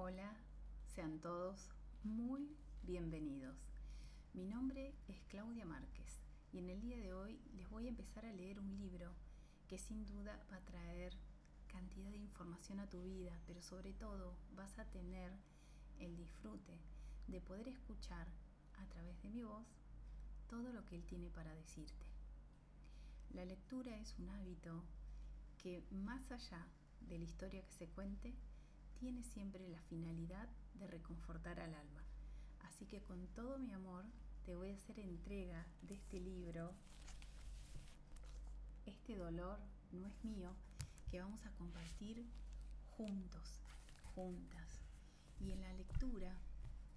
Hola, sean todos muy bienvenidos. Mi nombre es Claudia Márquez y en el día de hoy les voy a empezar a leer un libro que sin duda va a traer cantidad de información a tu vida, pero sobre todo vas a tener el disfrute de poder escuchar a través de mi voz todo lo que él tiene para decirte. La lectura es un hábito que más allá de la historia que se cuente, tiene siempre la finalidad de reconfortar al alma. Así que con todo mi amor te voy a hacer entrega de este libro. Este dolor no es mío, que vamos a compartir juntos, juntas. Y en la lectura,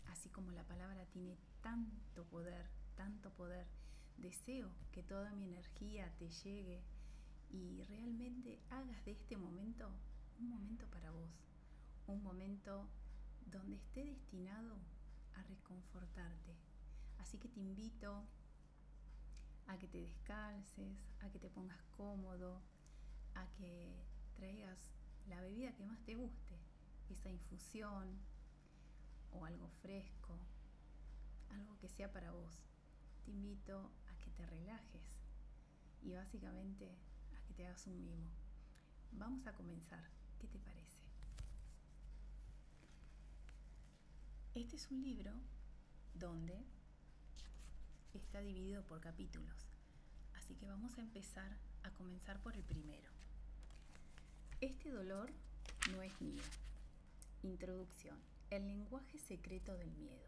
así como la palabra tiene tanto poder, tanto poder, deseo que toda mi energía te llegue y realmente hagas de este momento un momento para vos, un momento donde esté destinado a reconfortarte. Así que te invito a que te descalces, a que te pongas cómodo, a que traigas la bebida que más te guste, esa infusión o algo fresco, algo que sea para vos. Te invito a que te relajes y básicamente a que te hagas un mimo. Vamos a comenzar. ¿Qué te parece? Este es un libro donde está dividido por capítulos. Así que vamos a empezar a comenzar por el primero. Este dolor no es mío. Introducción. El lenguaje secreto del miedo.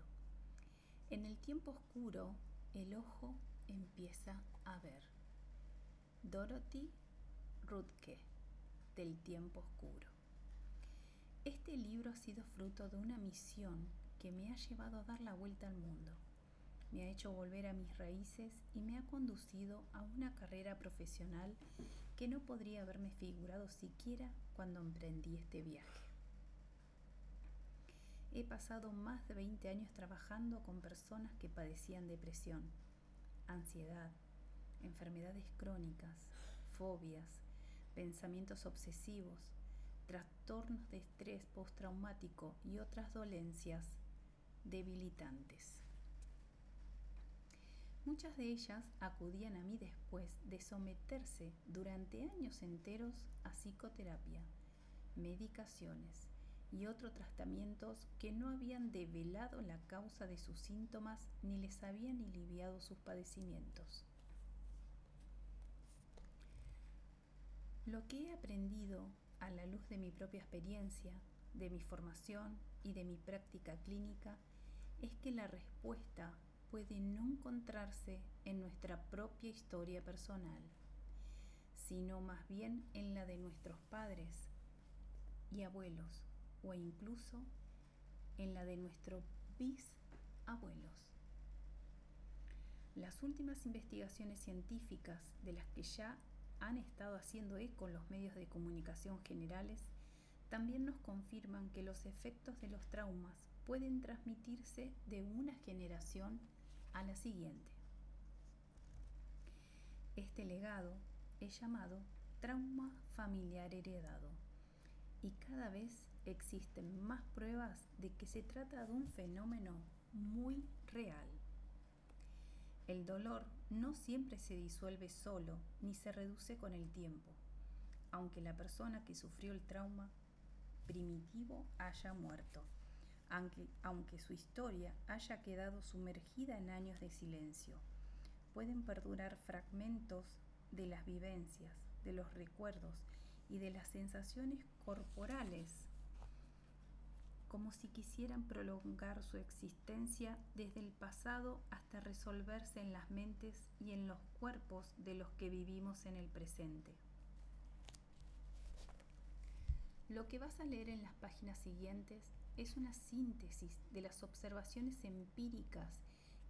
En el tiempo oscuro, el ojo empieza a ver. Dorothy Rutke, del tiempo oscuro. Este libro ha sido fruto de una misión que me ha llevado a dar la vuelta al mundo. Me ha hecho volver a mis raíces y me ha conducido a una carrera profesional que no podría haberme figurado siquiera cuando emprendí este viaje. He pasado más de 20 años trabajando con personas que padecían depresión, ansiedad, enfermedades crónicas, fobias, pensamientos obsesivos, trastornos de estrés postraumático y otras dolencias debilitantes. Muchas de ellas acudían a mí después de someterse durante años enteros a psicoterapia, medicaciones y otros tratamientos que no habían develado la causa de sus síntomas ni les habían aliviado sus padecimientos. Lo que he aprendido a la luz de mi propia experiencia, de mi formación y de mi práctica clínica es que la respuesta puede no encontrarse en nuestra propia historia personal, sino más bien en la de nuestros padres y abuelos, o incluso en la de nuestros bisabuelos. Las últimas investigaciones científicas de las que ya han estado haciendo eco los medios de comunicación generales también nos confirman que los efectos de los traumas pueden transmitirse de una generación a la siguiente. Este legado es llamado trauma familiar heredado y cada vez existen más pruebas de que se trata de un fenómeno muy real. El dolor no siempre se disuelve solo ni se reduce con el tiempo, aunque la persona que sufrió el trauma primitivo haya muerto aunque, aunque su historia haya quedado sumergida en años de silencio. Pueden perdurar fragmentos de las vivencias, de los recuerdos y de las sensaciones corporales, como si quisieran prolongar su existencia desde el pasado hasta resolverse en las mentes y en los cuerpos de los que vivimos en el presente. Lo que vas a leer en las páginas siguientes es una síntesis de las observaciones empíricas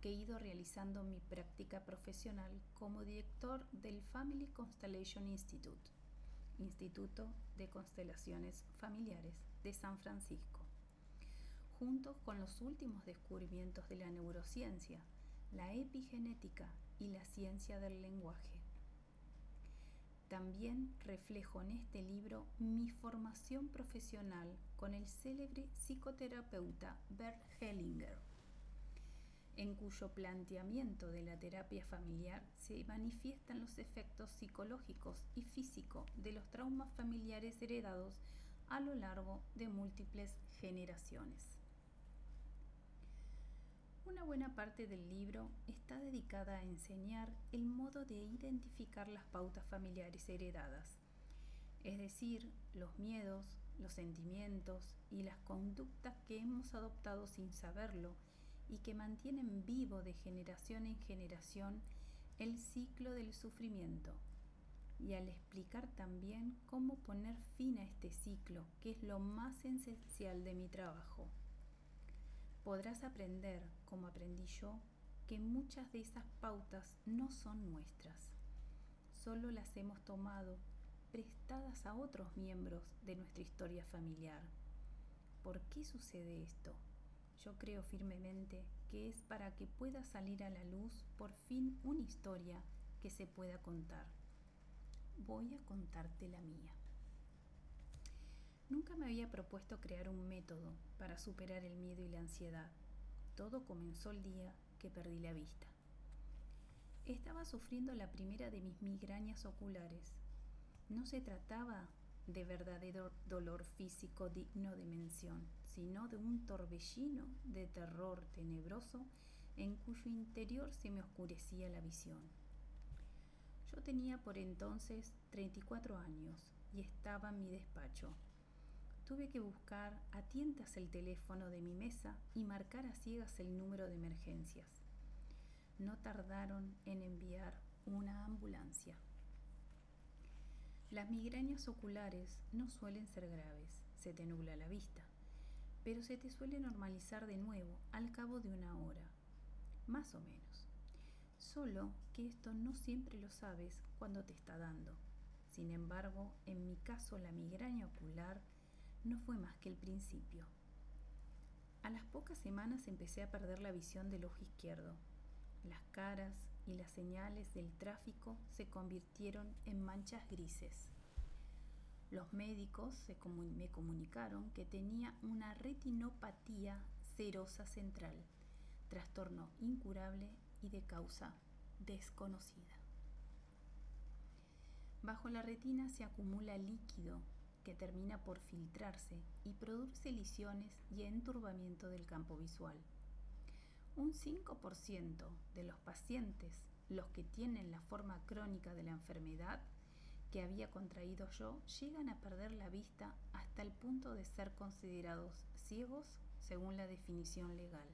que he ido realizando en mi práctica profesional como director del Family Constellation Institute, Instituto de Constelaciones Familiares de San Francisco, junto con los últimos descubrimientos de la neurociencia, la epigenética y la ciencia del lenguaje. También reflejo en este libro mi formación profesional con el célebre psicoterapeuta Bert Hellinger, en cuyo planteamiento de la terapia familiar se manifiestan los efectos psicológicos y físicos de los traumas familiares heredados a lo largo de múltiples generaciones. Una buena parte del libro está dedicada a enseñar el modo de identificar las pautas familiares heredadas, es decir, los miedos, los sentimientos y las conductas que hemos adoptado sin saberlo y que mantienen vivo de generación en generación el ciclo del sufrimiento. Y al explicar también cómo poner fin a este ciclo, que es lo más esencial de mi trabajo podrás aprender, como aprendí yo, que muchas de esas pautas no son nuestras. Solo las hemos tomado prestadas a otros miembros de nuestra historia familiar. ¿Por qué sucede esto? Yo creo firmemente que es para que pueda salir a la luz por fin una historia que se pueda contar. Voy a contarte la mía. Nunca me había propuesto crear un método para superar el miedo y la ansiedad. Todo comenzó el día que perdí la vista. Estaba sufriendo la primera de mis migrañas oculares. No se trataba de verdadero dolor físico digno de mención, sino de un torbellino de terror tenebroso en cuyo interior se me oscurecía la visión. Yo tenía por entonces 34 años y estaba en mi despacho, tuve que buscar a tientas el teléfono de mi mesa y marcar a ciegas el número de emergencias. No tardaron en enviar una ambulancia. Las migrañas oculares no suelen ser graves, se te nubla la vista, pero se te suele normalizar de nuevo al cabo de una hora, más o menos. Solo que esto no siempre lo sabes cuando te está dando. Sin embargo, en mi caso la migraña ocular no fue más que el principio. A las pocas semanas empecé a perder la visión del ojo izquierdo. Las caras y las señales del tráfico se convirtieron en manchas grises. Los médicos me comunicaron que tenía una retinopatía serosa central, trastorno incurable y de causa desconocida. Bajo la retina se acumula líquido que termina por filtrarse y produce lisiones y enturbamiento del campo visual. Un 5% de los pacientes, los que tienen la forma crónica de la enfermedad que había contraído yo, llegan a perder la vista hasta el punto de ser considerados ciegos según la definición legal.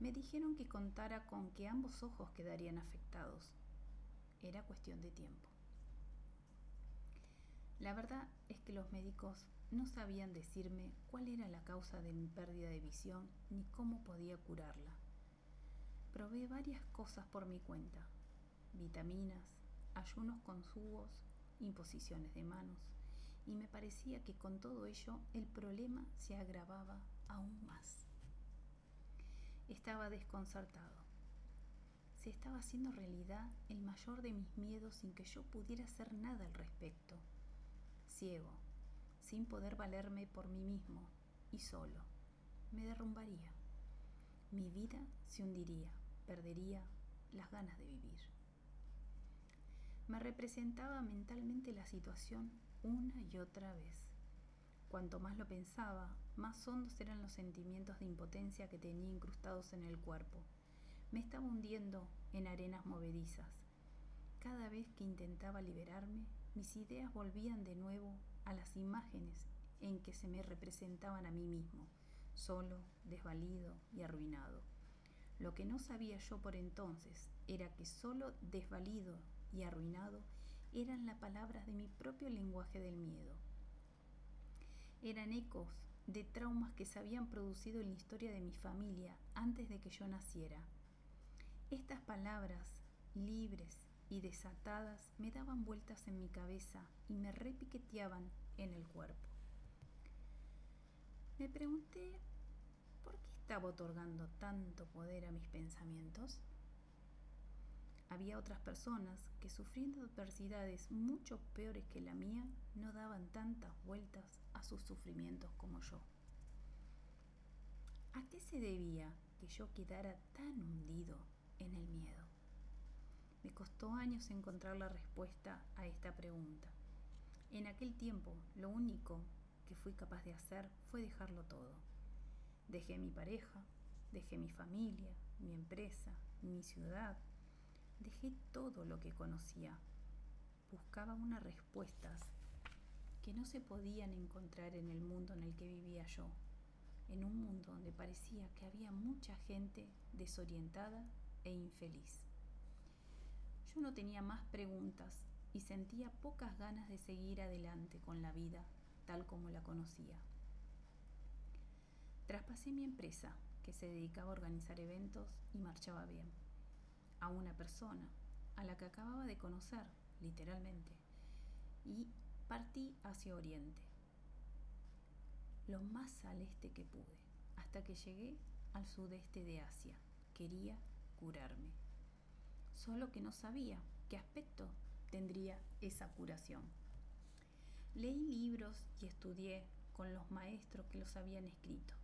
Me dijeron que contara con que ambos ojos quedarían afectados. Era cuestión de tiempo. La verdad es que los médicos no sabían decirme cuál era la causa de mi pérdida de visión ni cómo podía curarla. Probé varias cosas por mi cuenta, vitaminas, ayunos con jugos, imposiciones de manos, y me parecía que con todo ello el problema se agravaba aún más. Estaba desconcertado. Se estaba haciendo realidad el mayor de mis miedos sin que yo pudiera hacer nada al respecto ciego, sin poder valerme por mí mismo y solo, me derrumbaría. Mi vida se hundiría, perdería las ganas de vivir. Me representaba mentalmente la situación una y otra vez. Cuanto más lo pensaba, más hondos eran los sentimientos de impotencia que tenía incrustados en el cuerpo. Me estaba hundiendo en arenas movedizas. Cada vez que intentaba liberarme, mis ideas volvían de nuevo a las imágenes en que se me representaban a mí mismo, solo, desvalido y arruinado. Lo que no sabía yo por entonces era que solo desvalido y arruinado eran las palabras de mi propio lenguaje del miedo. Eran ecos de traumas que se habían producido en la historia de mi familia antes de que yo naciera. Estas palabras, libres y desatadas me daban vueltas en mi cabeza y me repiqueteaban en el cuerpo. Me pregunté por qué estaba otorgando tanto poder a mis pensamientos. había otras personas que sufriendo adversidades mucho peores que la mía no daban tantas vueltas a sus sufrimientos como yo. ¿A qué se debía que yo quedara tan hundido en el miedo? Me costó años encontrar la respuesta a esta pregunta. En aquel tiempo, lo único que fui capaz de hacer fue dejarlo todo. Dejé mi pareja, dejé mi familia, mi empresa, mi ciudad, dejé todo lo que conocía. Buscaba unas respuestas que no se podían encontrar en el mundo en el que vivía yo, en un mundo donde parecía que había mucha gente desorientada e infeliz. Yo no tenía más preguntas y sentía pocas ganas de seguir adelante con la vida tal como la conocía. Traspasé mi empresa, que se dedicaba a organizar eventos y marchaba bien, a una persona, a la que acababa de conocer, literalmente, y partí hacia Oriente, lo más al este que pude, hasta que llegué al sudeste de Asia. Quería curarme, solo que no sabía qué aspecto tendría esa curación. Leí libros y estudié con los maestros que los habían escrito.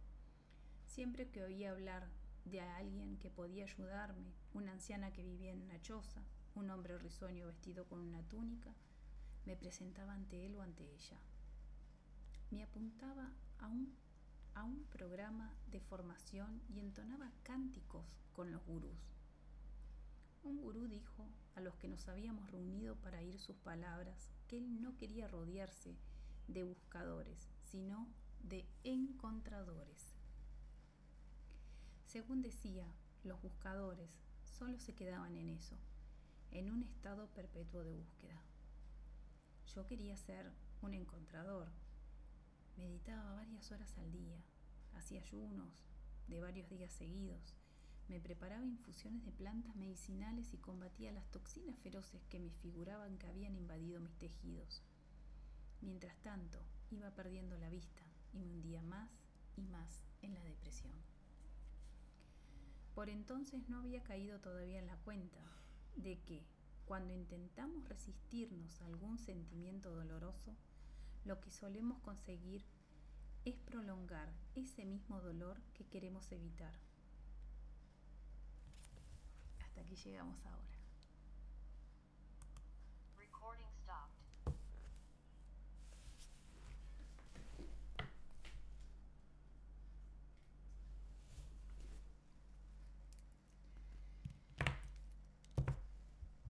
Siempre que oía hablar de alguien que podía ayudarme, una anciana que vivía en una choza, un hombre risueño vestido con una túnica, me presentaba ante él o ante ella. Me apuntaba a un, a un programa de formación y entonaba cánticos con los gurús. Un gurú dijo a los que nos habíamos reunido para oír sus palabras que él no quería rodearse de buscadores, sino de encontradores. Según decía, los buscadores solo se quedaban en eso, en un estado perpetuo de búsqueda. Yo quería ser un encontrador. Meditaba varias horas al día, hacía ayunos de varios días seguidos, me preparaba infusiones de plantas medicinales y combatía las toxinas feroces que me figuraban que habían invadido mis tejidos. Mientras tanto, iba perdiendo la vista y me hundía más y más en la depresión. Por entonces no había caído todavía en la cuenta de que, cuando intentamos resistirnos a algún sentimiento doloroso, lo que solemos conseguir es prolongar ese mismo dolor que queremos evitar. Hasta aquí llegamos ahora.